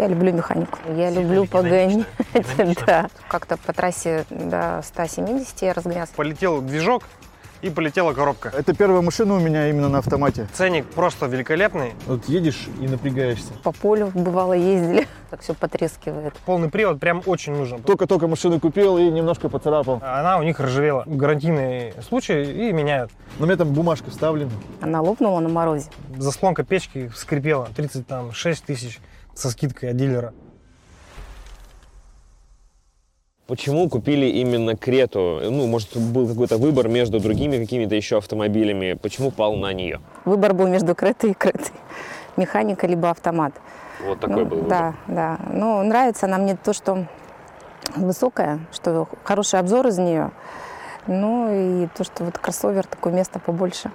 Я люблю механику. Я люблю погонять. Да. Как-то по трассе до 170 я разгонялась. Полетел движок и полетела коробка. Это первая машина у меня именно на автомате. Ценник просто великолепный. Вот едешь и напрягаешься. По полю бывало ездили. Так все потрескивает. Полный привод прям очень нужен. Только-только машину купил и немножко поцарапал. Она у них ржавела. Гарантийный случай и меняют. Но у меня там бумажка вставлена. Она лопнула на морозе. Заслонка печки скрипела. 36 тысяч со скидкой от дилера. Почему купили именно Крету? Ну, может, был какой-то выбор между другими какими-то еще автомобилями. Почему пал на нее? Выбор был между Кретой и Кретой. Механика либо автомат. Вот такой Ну, был выбор. Да, да. Ну, нравится она мне то, что высокая, что хороший обзор из нее. Ну и то, что вот кроссовер, такое место побольше.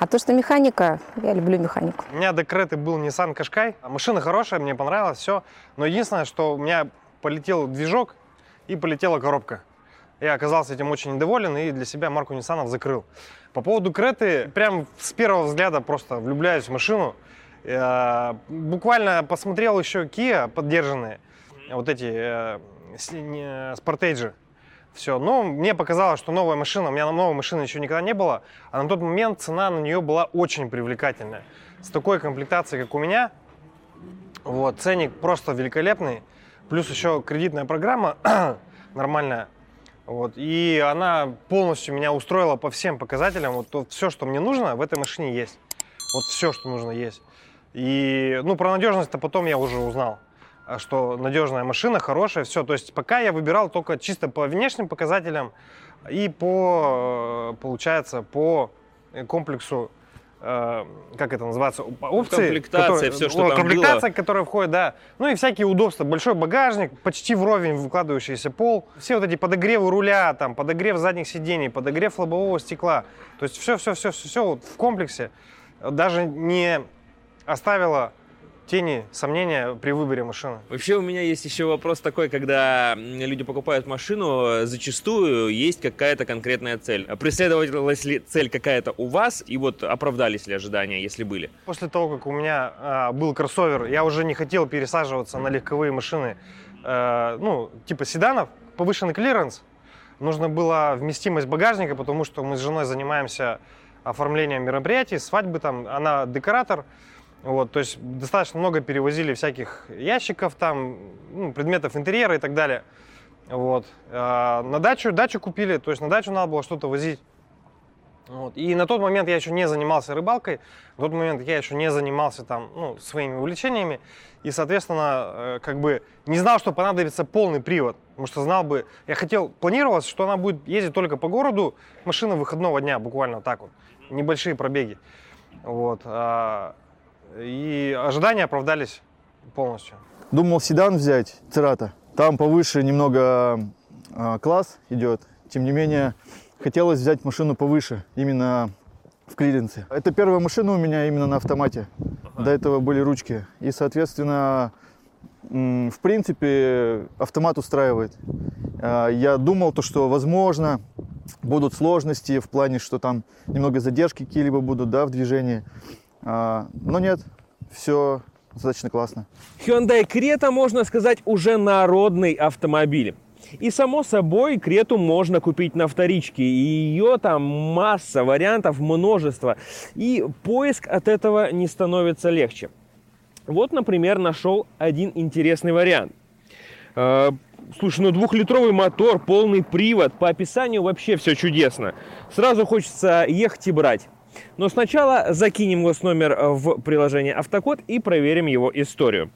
А то, что механика, я люблю механику. У меня до Креты был Nissan Qashqai. Машина хорошая, мне понравилось, все. Но единственное, что у меня полетел движок и полетела коробка. Я оказался этим очень недоволен и для себя марку Nissan закрыл. По поводу Креты, прям с первого взгляда просто влюбляюсь в машину. Э, Буквально посмотрел еще Kia поддержанные, вот эти э, не- Sportage. Все, но мне показалось, что новая машина, у меня новой машины еще никогда не было, а на тот момент цена на нее была очень привлекательная. С такой комплектацией, как у меня, вот, ценник просто великолепный, плюс еще кредитная программа нормальная, вот, и она полностью меня устроила по всем показателям, вот, все, что мне нужно, в этой машине есть, вот все, что нужно есть. И, ну, про надежность-то потом я уже узнал что надежная машина, хорошая, все. То есть пока я выбирал только чисто по внешним показателям и по, э, получается, по э, комплексу, э, как это называется, оп- опции. комплектация, которые- всё, что о, там Комплектация, которая входит, да. Ну и всякие удобства. Большой багажник, почти вровень выкладывающийся пол. Все вот эти подогревы руля, там, подогрев задних сидений, подогрев лобового стекла. То есть все-все-все-все вот в комплексе даже не оставило тени сомнения при выборе машины. Вообще у меня есть еще вопрос такой, когда люди покупают машину, зачастую есть какая-то конкретная цель. Преследовалась ли цель какая-то у вас, и вот оправдались ли ожидания, если были? После того, как у меня а, был кроссовер, я уже не хотел пересаживаться на легковые машины, э, ну, типа седанов, повышенный клиренс. Нужно было вместимость багажника, потому что мы с женой занимаемся оформлением мероприятий, свадьбы там, она декоратор. Вот, то есть достаточно много перевозили всяких ящиков, там, ну, предметов интерьера и так далее. Вот. А, на дачу, дачу купили, то есть на дачу надо было что-то возить. Вот. И на тот момент я еще не занимался рыбалкой, на тот момент я еще не занимался там, ну, своими увлечениями, и, соответственно, э, как бы не знал, что понадобится полный привод, потому что знал бы, я хотел, планировалось, что она будет ездить только по городу, машина выходного дня, буквально так вот, небольшие пробеги, вот, а, и ожидания оправдались полностью. Думал седан взять, Церата. Там повыше немного а, класс идет. Тем не менее, хотелось взять машину повыше, именно в клиренсе. Это первая машина у меня именно на автомате. До этого были ручки. И, соответственно, в принципе, автомат устраивает. А, Я думал, то, что, возможно, будут сложности в плане, что там немного задержки какие-либо будут да, в движении. А, Но нет, все достаточно классно. Hyundai Creta, можно сказать, уже народный автомобиль. И само собой, Крету можно купить на вторичке. И ее там масса вариантов, множество. И поиск от этого не становится легче. Вот, например, нашел один интересный вариант. Э, Слушай, ну двухлитровый мотор, полный привод, по описанию вообще все чудесно. Сразу хочется ехать и брать. Но сначала закинем госномер в приложение Автокод и проверим его историю.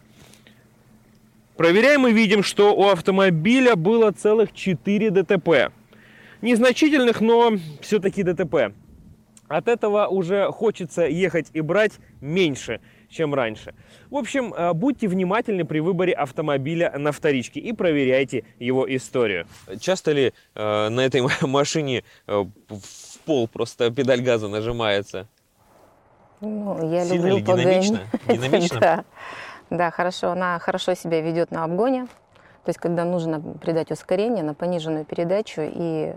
Проверяем и видим, что у автомобиля было целых 4 ДТП. Незначительных, но все-таки ДТП. От этого уже хочется ехать и брать меньше, чем раньше. В общем, э, будьте внимательны при выборе автомобиля на вторичке и проверяйте его историю. Часто ли э, на этой машине э, пол просто педаль газа нажимается? Ну, я Сильно люблю ли? Динамично? погонять. Динамично? да. да, хорошо. Она хорошо себя ведет на обгоне. То есть, когда нужно придать ускорение на пониженную передачу, и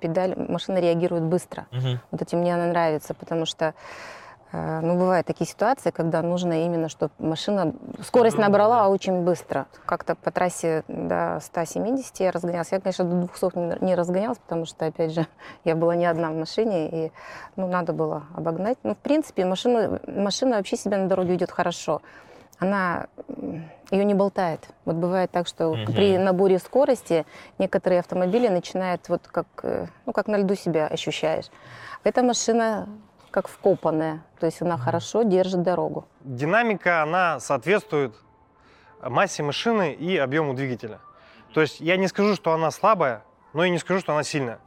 педаль, машина реагирует быстро. Мгм. Вот этим мне она нравится, потому что Ну, бывают такие ситуации, когда нужно именно, чтобы машина скорость набрала очень быстро. Как-то по трассе до 170 я разгонялась. Я, конечно, до 200 не- разгонялась, потому что, опять же, я была не одна в машине, и ну, надо было обогнать. Ну, в принципе, машина, машина вообще себя на дороге ведет хорошо. Она ее не болтает. Вот бывает так, что Мгм. при наборе скорости некоторые автомобили начинают вот как, э, ну, как на льду себя ощущаешь. Эта машина как вкопанная, то есть она хорошо держит дорогу. Динамика, она соответствует массе машины и объему двигателя. То есть я не скажу, что она слабая, но и не скажу, что она сильная.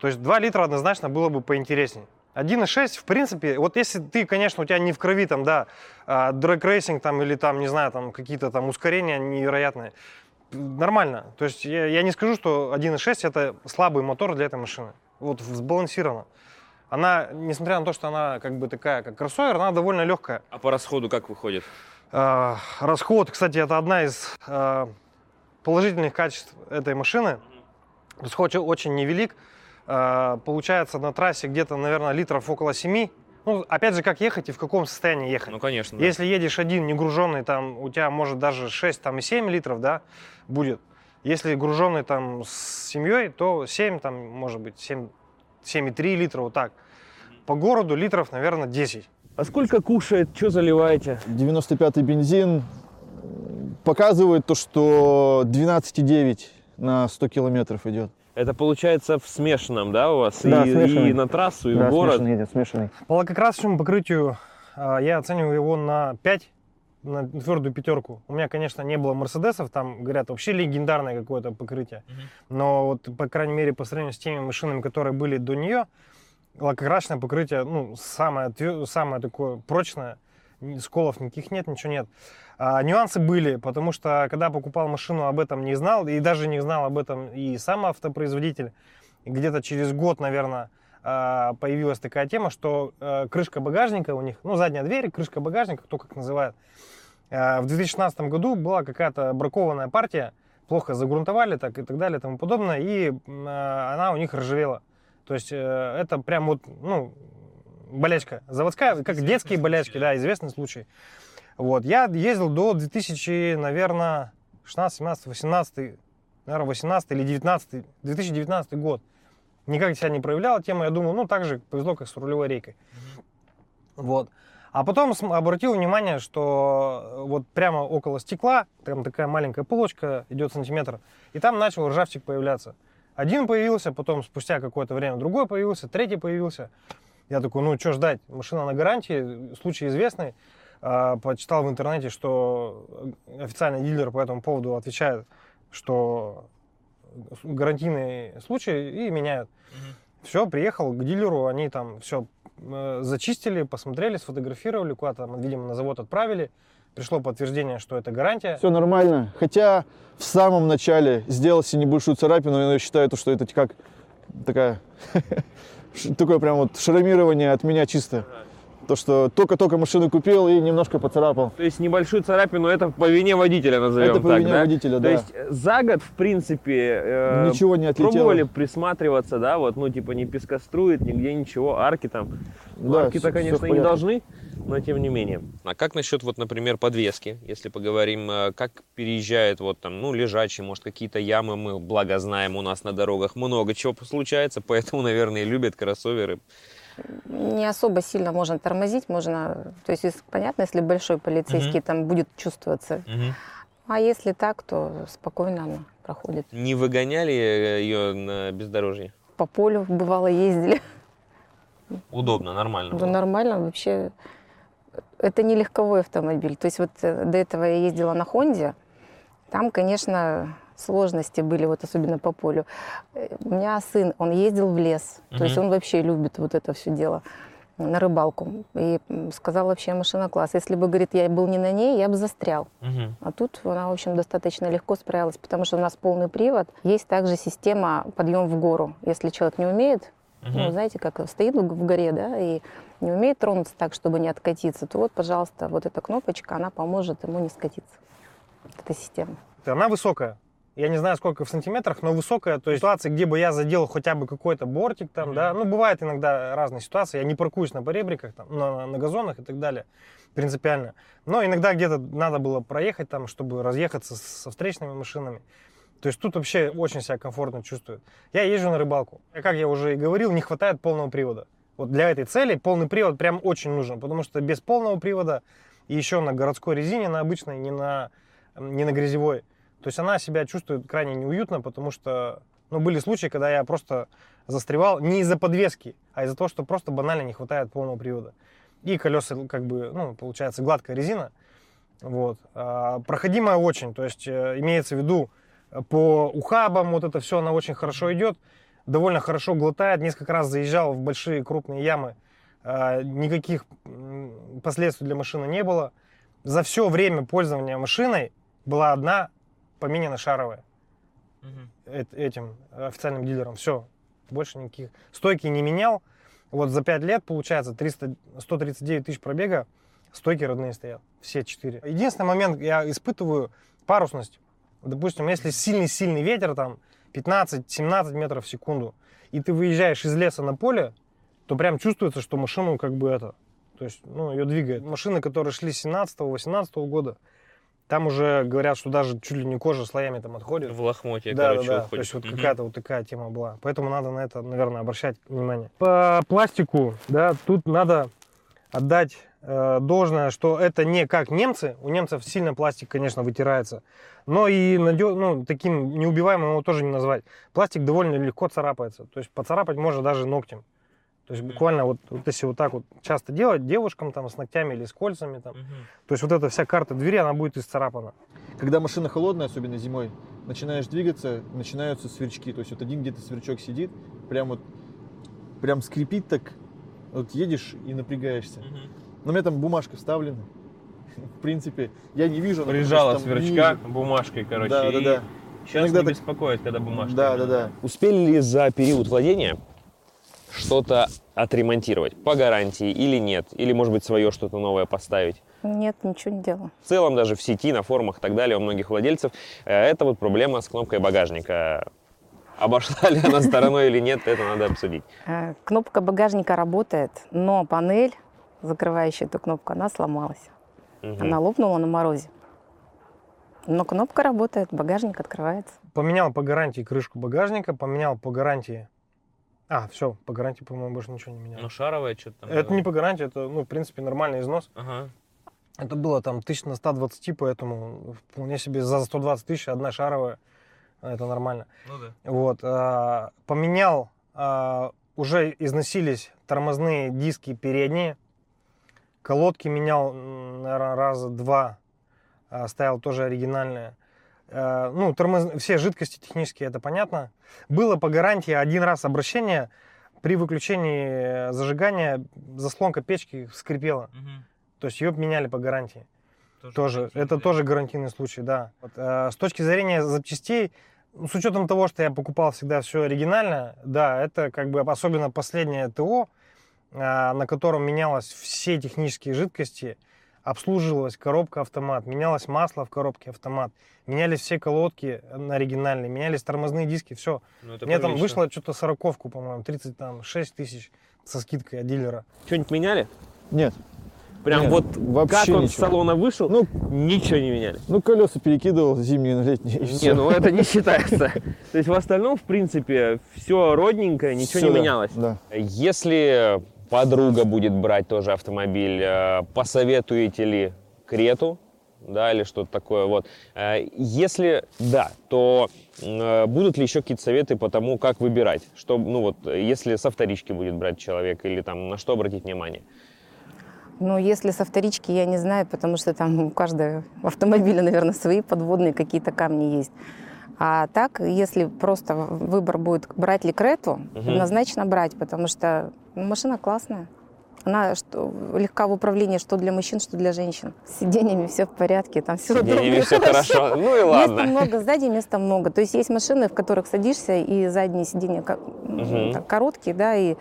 То есть 2 литра однозначно было бы поинтереснее. 1.6, в принципе, вот если ты, конечно, у тебя не в крови там, да, дрэг-рейсинг там или там, не знаю, там какие-то там ускорения невероятные, нормально. То есть я, я не скажу, что 1.6 это слабый мотор для этой машины. Вот сбалансировано. Она, несмотря на то, что она как бы такая, как кроссовер, она довольно легкая. А по расходу как выходит? Э, расход, кстати, это одна из э, положительных качеств этой машины. Расход очень невелик. Э, получается на трассе где-то, наверное, литров около 7. Ну, опять же, как ехать и в каком состоянии ехать. Ну, конечно. да. Если едешь один, не груженный, там у тебя может даже 6 там, и 7 литров, да, будет. Если груженный там с семьей, то 7, там, может быть, 7, 7,3 литра, вот так. По городу литров, наверное, 10. А сколько кушает? Что заливаете? 95-й бензин показывает то, что 12,9 на 100 километров идет. Это получается в смешанном, да, у вас? Да, и, смешанный. и на трассу, и в город? едет, смешанный. По лакокрасочному покрытию а, я оцениваю его на 5, на твердую пятерку. У меня, конечно, не было Мерседесов, там, говорят, вообще легендарное какое-то покрытие. Но вот, по крайней мере, по сравнению с теми машинами, которые были до нее, лакокрасочное покрытие, ну, самое, самое такое прочное, сколов никаких нет, ничего нет. А, нюансы были, потому что, когда покупал машину, об этом не знал, и даже не знал об этом и сам автопроизводитель. Где-то через год, наверное, появилась такая тема, что э, крышка багажника у них, ну, задняя дверь, крышка багажника, кто как называет. Э, В 2016 году была какая-то бракованная партия, плохо загрунтовали так и так далее и тому подобное, и э, она у них ржавела. То есть это прям вот, ну, болячка заводская, как детские болячки, да, известный случай. Вот, я ездил до 2000, наверное, 16, 17, 18, наверное, 18 или 19, 2019 год. Никак себя не проявляла тема, я думал, ну, так же повезло, как с рулевой рейкой. Вот. А потом обратил внимание, что э, вот прямо около стекла, там такая маленькая полочка, идет сантиметр, и там начал ржавчик появляться. Один появился, потом спустя какое-то время другой появился, третий появился. Я такой, ну что ждать, машина на гарантии, случай известный. А, Почитал в интернете, что официальный дилер по этому поводу отвечает, что гарантийный случай и меняют. Все, приехал к дилеру, они там все зачистили, посмотрели, сфотографировали, куда-то там, видимо, на завод отправили. Пришло подтверждение, что это гарантия. Все нормально. Хотя в самом начале сделал себе небольшую царапину, но я считаю, то, что это как такая, такое прям вот шрамирование от меня чисто. То, что только-только машину купил и немножко поцарапал. То есть небольшую царапину это по вине водителя назовем Это по так, вине да? водителя, То да. есть э, за год, в принципе, э, Ничего не отлетело. пробовали присматриваться, да, вот, ну, типа, не пескострует, нигде ничего, арки там. Ну, Да, Арки-то, конечно, не должны, но тем не менее. А как насчет, вот, например, подвески, если поговорим, э, как переезжает, вот там, ну, лежачий, может, какие-то ямы, мы, благо, знаем, у нас на дорогах много чего случается, поэтому, наверное, любят кроссоверы. Не особо сильно можно тормозить, можно, то есть понятно, если большой полицейский там будет чувствоваться, а если так, то спокойно она проходит. Не выгоняли ее на бездорожье? По полю бывало ездили, Удобно, нормально. да было. нормально вообще. Это не легковой автомобиль, то есть вот э, до этого я ездила на Хонде, там, конечно, сложности были, вот особенно по полю. Э, У меня сын, он ездил в лес, то есть он вообще любит вот это все дело на рыбалку. И сказал вообще машина класс. Если бы, говорит, я был не на ней, я бы застрял. Мгм. А тут она, в общем, достаточно легко справилась, потому что у нас полный привод. Есть также система подъем в гору. Если человек не умеет, ну, Мгм. знаете, как стоит в в горе, да, и не умеет тронуться так, чтобы не откатиться, то вот, пожалуйста, вот эта кнопочка, она поможет ему не скатиться. Эта система. Она высокая. Я не знаю, сколько в сантиметрах, но высокая. То есть ситуации, где бы я задел хотя бы какой-то бортик там, да. Ну, бывает иногда разные ситуации. Я не паркуюсь на поребриках, там, на, на газонах и так далее. Принципиально. Но иногда где-то надо было проехать там, чтобы разъехаться со встречными машинами. То есть тут вообще очень себя комфортно чувствую. Я езжу на рыбалку. И, как я уже и говорил, не хватает полного привода. Вот для этой цели полный привод прям очень нужен, потому что без полного привода и еще на городской резине, на обычной, не на, не на грязевой, то есть она себя чувствует крайне неуютно, потому что ну, были случаи, когда я просто застревал не из-за подвески, а из-за того, что просто банально не хватает полного привода. И колеса, как бы, ну, получается, гладкая резина. Вот. А, проходимая очень, то есть э, имеется в виду э, по ухабам вот это все, она очень хорошо идет, довольно хорошо глотает. Несколько раз заезжал в большие крупные ямы, а, никаких последствий для машины не было. За все время пользования машиной была одна поменена шаровая эт- этим официальным дилером. Все, больше никаких. Стойки не менял. Вот за 5 лет, получается, 300, 139 тысяч пробега, стойки родные стоят. Все четыре. Единственный момент, я испытываю парусность. Допустим, если сильный-сильный ветер, там 15-17 метров в секунду, и ты выезжаешь из леса на поле, то прям чувствуется, что машину как бы это, то есть, ну, ее двигает. Машины, которые шли с 17-18 года, там уже говорят, что даже чуть ли не кожа слоями там отходит. В лохмотье, Да, короче, да, да. То есть вот Мгм. какая-то вот такая тема была. Поэтому надо на это, наверное, обращать внимание. По пластику, да, тут надо отдать э, должное, что это не как немцы. У немцев сильно пластик, конечно, вытирается. Но и надё- ну, таким неубиваемым его тоже не назвать. Пластик довольно легко царапается. То есть поцарапать можно даже ногтем. То есть буквально вот, вот если вот так вот часто делать девушкам там с ногтями или с кольцами там, Мгм. то есть вот эта вся карта двери, она будет исцарапана. Когда машина холодная, особенно зимой, начинаешь двигаться, начинаются сверчки. То есть вот один где-то сверчок сидит, прям вот, прям скрипит так, вот едешь и напрягаешься. Мгм. Но у меня там бумажка вставлена. В принципе, я не вижу. Прижала сверчка ниже. бумажкой, короче. Да, да, и да. Сейчас Иногда не так- беспокоит, когда бумажка. Да, да, да. Успели ли за период владения что-то отремонтировать по гарантии или нет? Или, может быть, свое что-то новое поставить? Нет, ничего не делала. В целом, даже в сети, на форумах и так далее, у многих владельцев, э, это вот проблема с кнопкой багажника. Обошла ли она стороной или нет, это надо обсудить. Э, Кнопка багажника работает, но панель, закрывающая эту кнопку, она сломалась. Мгм. Она лопнула на морозе. Но кнопка работает, багажник открывается. Поменял по гарантии крышку багажника, поменял по гарантии... А, все, по гарантии, по-моему, больше ничего не менял. Ну, шаровая что-то там. это было. не по гарантии, это, ну, в принципе, нормальный износ. Ага. Это было там тысяч на 120, поэтому вполне себе за 120 тысяч одна шаровая. Это нормально. Ну да. Вот. а, Поменял, а, уже износились тормозные диски передние. Колодки менял, наверное, раза два. а, Ставил тоже оригинальные. А, Ну, тормоз... все жидкости технические, это понятно. Было по гарантии один раз обращение. При выключении зажигания заслонка печки скрипела. То есть ее меняли по гарантии. Тоже, это тоже гарантийный случай, да. Вот, э, с точки зрения запчастей, ну, с учетом того, что я покупал всегда все оригинально, да, это как бы особенно последнее ТО, э, на котором менялось все технические жидкости, обслуживалась коробка автомат, менялось масло в коробке автомат, менялись все колодки на оригинальные, менялись тормозные диски, все. Ну, Мне там вышло что-то сороковку, по-моему, 36 тысяч со скидкой от дилера. Что-нибудь меняли? Нет. Прям Нет, вот вообще как он с ничего. салона вышел, Ну, ничего не меняли. ну колеса перекидывал зимние на летние. Не, ну это не считается. То есть в остальном, в принципе, все родненькое, ничего не да, менялось. Да. Если подруга будет брать тоже автомобиль, э, посоветуете ли Крету, да, или что-то такое, вот. Э, Если да, то э, будут ли еще какие-то советы по тому, как выбирать? Что, ну вот, если со вторички будет брать человек, или там на что обратить внимание? Ну, если со вторички, я не знаю, потому что там у каждого автомобиля, наверное, свои подводные какие-то камни есть. А так, если просто выбор будет брать ли Крету, Мгм. однозначно брать, потому что ну, машина классная. Она что, легка в управлении что для мужчин, что для женщин. С сиденьями все в порядке, там все сиденьями все хорошо. Ну и Места ладно. много, сзади места много. То есть есть машины, в которых садишься, и задние сиденья так, короткие, да, и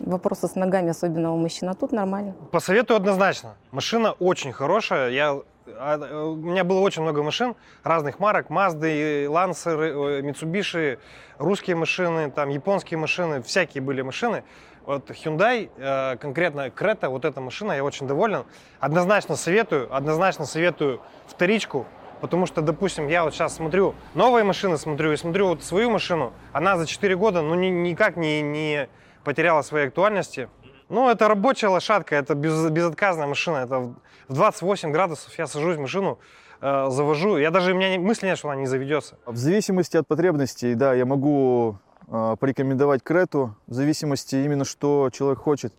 вопросы с ногами, особенно у мужчин. А тут нормально. Посоветую однозначно. Машина очень хорошая. Я а, э, у меня было очень много машин разных марок, Мазды, Лансеры, Mitsubishi, русские машины, там японские машины, всякие были машины. Вот Hyundai, э, конкретно Creta, вот эта машина, я очень доволен. Однозначно советую, однозначно советую вторичку, потому что, допустим, я вот сейчас смотрю новые машины, смотрю и смотрю вот свою машину, она за 4 года, ну, ни, никак не, не потеряла своей актуальности. Ну, это рабочая лошадка, это без, безотказная машина, это в 28 градусов я сажусь в машину, э, завожу, я даже, у меня мысли нет, что она не заведется. В зависимости от потребностей, да, я могу э, порекомендовать Крету, в зависимости именно, что человек хочет.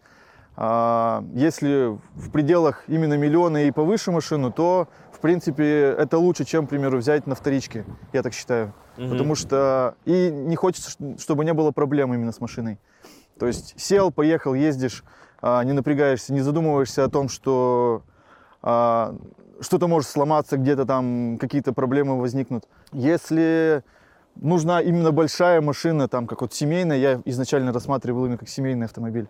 А, если в пределах именно миллиона и повыше машину, то, в принципе, это лучше, чем, к примеру, взять на вторичке, я так считаю. Мгм. Потому что и не хочется, чтобы не было проблем именно с машиной. То есть сел, поехал, ездишь, а, не напрягаешься, не задумываешься о том, что а, что-то может сломаться, где-то там какие-то проблемы возникнут. Если нужна именно большая машина, там как вот семейная, я изначально рассматривал именно как семейный автомобиль,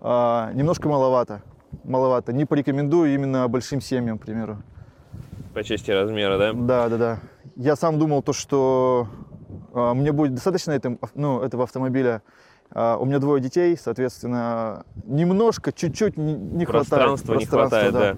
а, немножко маловато. Маловато. Не порекомендую именно большим семьям, к примеру. По части размера, да? Да, да, да. Я сам думал то, что а, мне будет достаточно этом, ав- ну, этого автомобиля. А, у меня двое детей, соответственно, немножко, чуть-чуть не, хватает. Пространства не хватает, да.